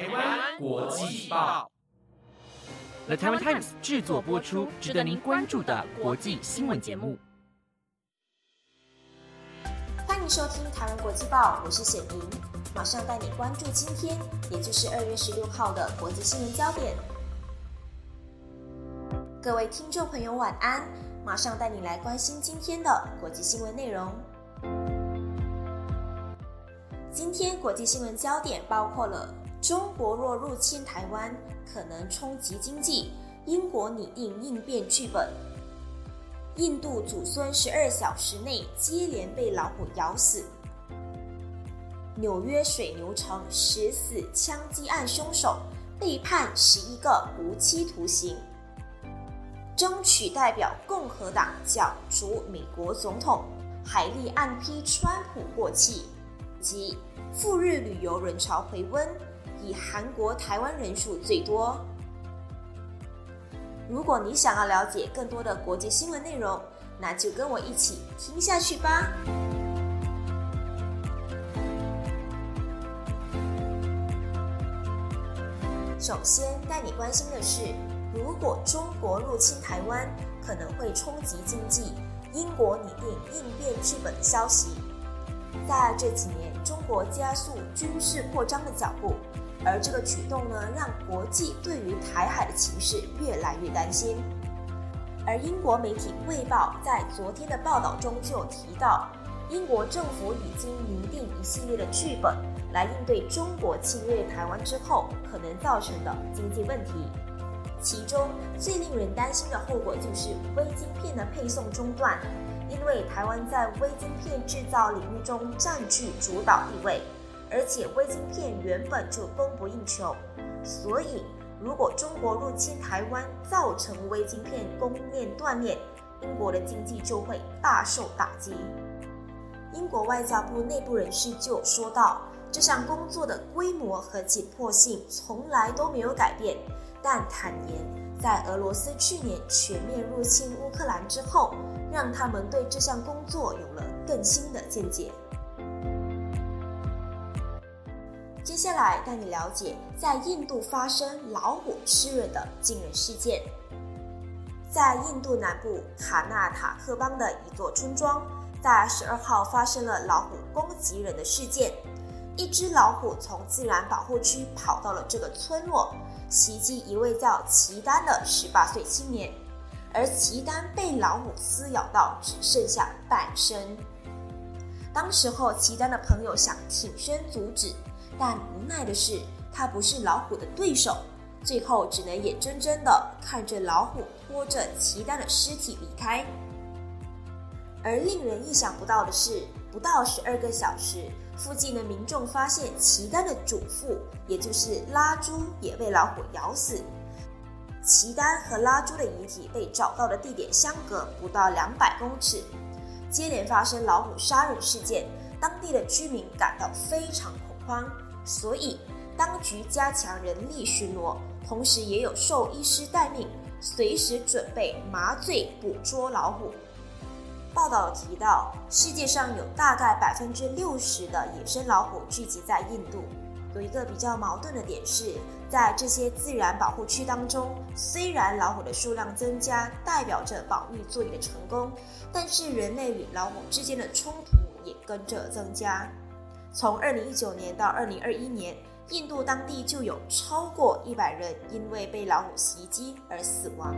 台湾国际报，The Taiwan Times 制作播出，值得您关注的国际新闻节目。欢迎收听台湾国际报，我是显莹，马上带你关注今天，也就是二月十六号的国际新闻焦点。各位听众朋友，晚安！马上带你来关心今天的国际新闻内容。今天国际新闻焦点包括了：中国若入侵台湾，可能冲击经济；英国拟定应变剧本；印度祖孙十二小时内接连被老虎咬死；纽约水牛城十死枪击案凶手被判十一个无期徒刑。争取代表共和党角逐美国总统，海利暗批川普过气，及赴日旅游人潮回温，以韩国台湾人数最多。如果你想要了解更多的国际新闻内容，那就跟我一起听下去吧。首先带你关心的是。如果中国入侵台湾，可能会冲击经济。英国拟定应变剧本的消息，在这几年，中国加速军事扩张的脚步，而这个举动呢，让国际对于台海的情势越来越担心。而英国媒体《卫报》在昨天的报道中就提到，英国政府已经拟定一系列的剧本，来应对中国侵略台湾之后可能造成的经济问题。其中最令人担心的后果就是微晶片的配送中断，因为台湾在微晶片制造领域中占据主导地位，而且微晶片原本就供不应求，所以如果中国入侵台湾，造成微晶片供应链断裂，英国的经济就会大受打击。英国外交部内部人士就说到，这项工作的规模和紧迫性从来都没有改变。但坦言，在俄罗斯去年全面入侵乌克兰之后，让他们对这项工作有了更新的见解。接下来带你了解，在印度发生老虎吃人的惊人事件。在印度南部卡纳塔克邦的一座村庄，在十二号发生了老虎攻击人的事件。一只老虎从自然保护区跑到了这个村落。袭击一位叫齐丹的十八岁青年，而齐丹被老虎撕咬到只剩下半身。当时候，齐丹的朋友想挺身阻止，但无奈的是，他不是老虎的对手，最后只能眼睁睁的看着老虎拖着齐丹的尸体离开。而令人意想不到的是，不到十二个小时。附近的民众发现齐丹的祖父，也就是拉猪，也被老虎咬死。齐丹和拉猪的遗体被找到的地点相隔不到两百公尺。接连发生老虎杀人事件，当地的居民感到非常恐慌，所以当局加强人力巡逻，同时也有兽医师待命，随时准备麻醉捕捉老虎。报道提到，世界上有大概百分之六十的野生老虎聚集在印度。有一个比较矛盾的点是，在这些自然保护区当中，虽然老虎的数量增加代表着保育作业的成功，但是人类与老虎之间的冲突也跟着增加。从二零一九年到二零二一年，印度当地就有超过一百人因为被老虎袭击而死亡。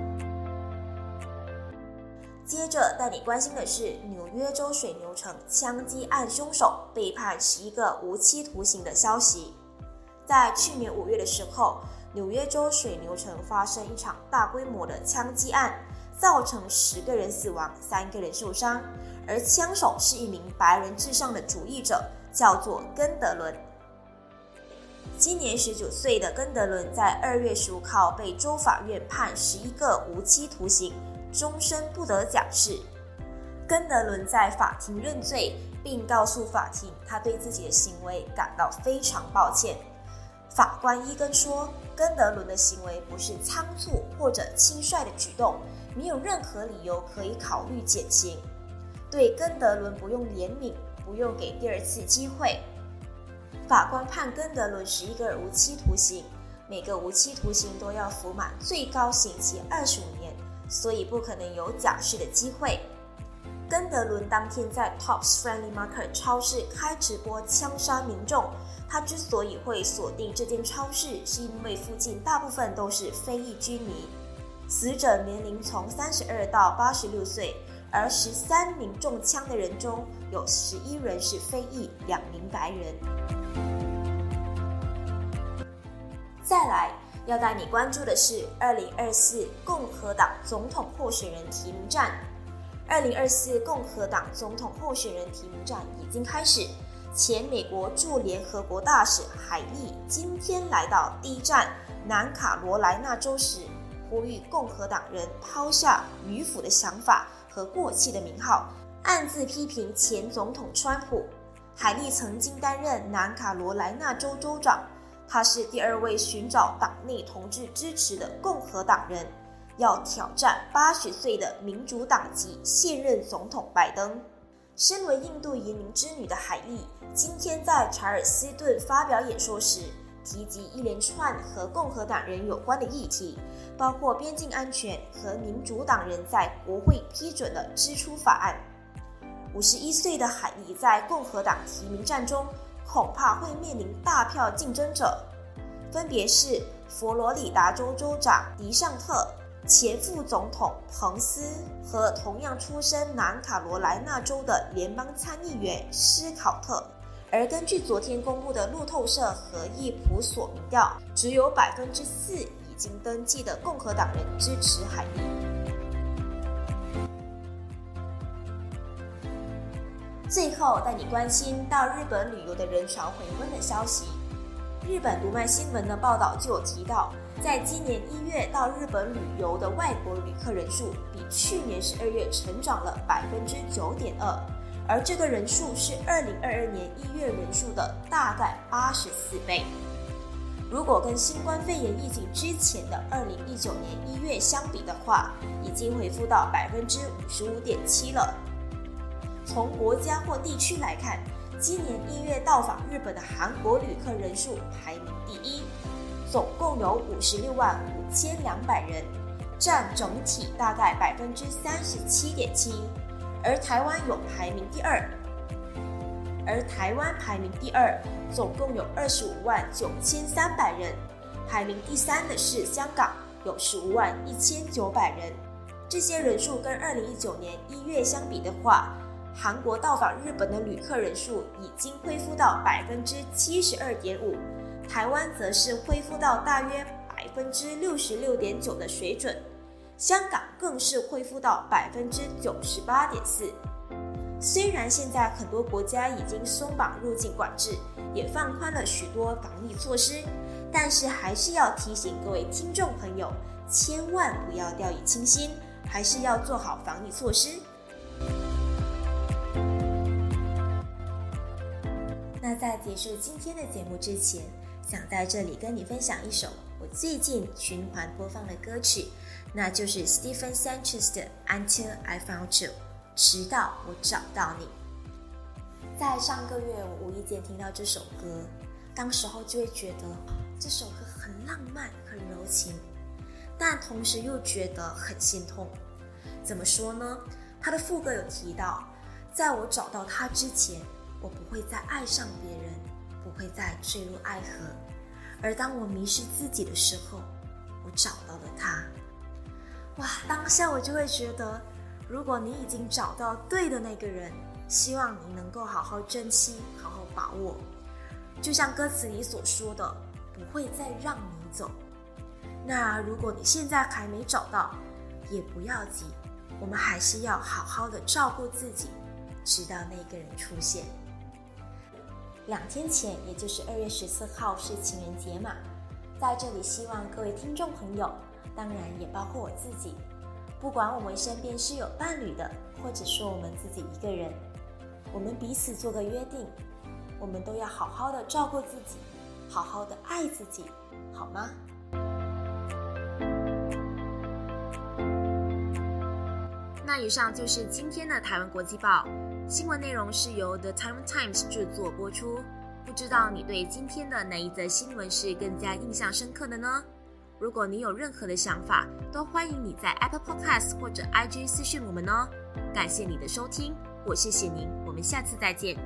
接着带你关心的是，纽约州水牛城枪击案凶手被判十一个无期徒刑的消息。在去年五月的时候，纽约州水牛城发生一场大规模的枪击案，造成十个人死亡，三个人受伤。而枪手是一名白人至上的主义者，叫做根德伦。今年十九岁的根德伦在二月十五号被州法院判十一个无期徒刑。终身不得假释。根德伦在法庭认罪，并告诉法庭，他对自己的行为感到非常抱歉。法官伊根说，根德伦的行为不是仓促或者轻率的举动，没有任何理由可以考虑减刑。对根德伦不用怜悯，不用给第二次机会。法官判根德伦十一个无期徒刑，每个无期徒刑都要服满最高刑期二十五年，所以不可能有假释的机会。根德伦当天在 Tops Friendly Market 超市开直播枪杀民众。他之所以会锁定这间超市，是因为附近大部分都是非裔居民，死者年龄从三十二到八十六岁，而十三名中枪的人中有十一人是非裔，两名白人。再来要带你关注的是二零二四共和党总统候选人提名战。二零二四共和党总统候选人提名战已经开始。前美国驻联合国大使海利今天来到第一站南卡罗来纳州时，呼吁共和党人抛下迂腐的想法和过气的名号，暗自批评前总统川普。海利曾经担任南卡罗来纳州州长，他是第二位寻找党内同志支持的共和党人，要挑战八十岁的民主党籍现任总统拜登。身为印度移民之女的海莉，今天在查尔斯顿发表演说时，提及一连串和共和党人有关的议题，包括边境安全和民主党人在国会批准的支出法案。五十一岁的海莉在共和党提名战中，恐怕会面临大票竞争者，分别是佛罗里达州州长迪尚特。前副总统彭斯和同样出身南卡罗来纳州的联邦参议员斯考特，而根据昨天公布的路透社和易普所民调，只有百分之四经登记的共和党人支持海利。最后带你关心到日本旅游的人潮回温的消息，日本读卖新闻的报道就有提到。在今年一月到日本旅游的外国旅客人数比去年十二月成长了百分之九点二，而这个人数是二零二二年一月人数的大概八十四倍。如果跟新冠肺炎疫情之前的二零一九年一月相比的话，已经恢复到百分之五十五点七了。从国家或地区来看，今年一月到访日本的韩国旅客人数排名第一。总共有五十六万五千两百人，占整体大概百分之三十七点七，而台湾有排名第二，而台湾排名第二，总共有二十五万九千三百人，排名第三的是香港，有十五万一千九百人。这些人数跟二零一九年一月相比的话，韩国到访日本的旅客人数已经恢复到百分之七十二点五。台湾则是恢复到大约百分之六十六点九的水准，香港更是恢复到百分之九十八点四。虽然现在很多国家已经松绑入境管制，也放宽了许多防疫措施，但是还是要提醒各位听众朋友，千万不要掉以轻心，还是要做好防疫措施。那在结束今天的节目之前，想在这里跟你分享一首我最近循环播放的歌曲，那就是 Stephen Sanchez 的《Until I Found You》，直到我找到你。在上个月，我无意间听到这首歌，当时候就会觉得这首歌很浪漫、很柔情，但同时又觉得很心痛。怎么说呢？他的副歌有提到，在我找到他之前，我不会再爱上别人。不会再坠入爱河，而当我迷失自己的时候，我找到了他。哇！当下我就会觉得，如果你已经找到对的那个人，希望你能够好好珍惜，好好把握。就像歌词里所说的，不会再让你走。那如果你现在还没找到，也不要急，我们还是要好好的照顾自己，直到那个人出现。两天前，也就是二月十四号是情人节嘛，在这里希望各位听众朋友，当然也包括我自己，不管我们身边是有伴侣的，或者说我们自己一个人，我们彼此做个约定，我们都要好好的照顾自己，好好的爱自己，好吗？那以上就是今天的台湾国际报。新闻内容是由 The Time Times 制作播出。不知道你对今天的哪一则新闻是更加印象深刻的呢？如果你有任何的想法，都欢迎你在 Apple Podcast 或者 IG 私讯我们哦。感谢你的收听，我谢谢您，我们下次再见。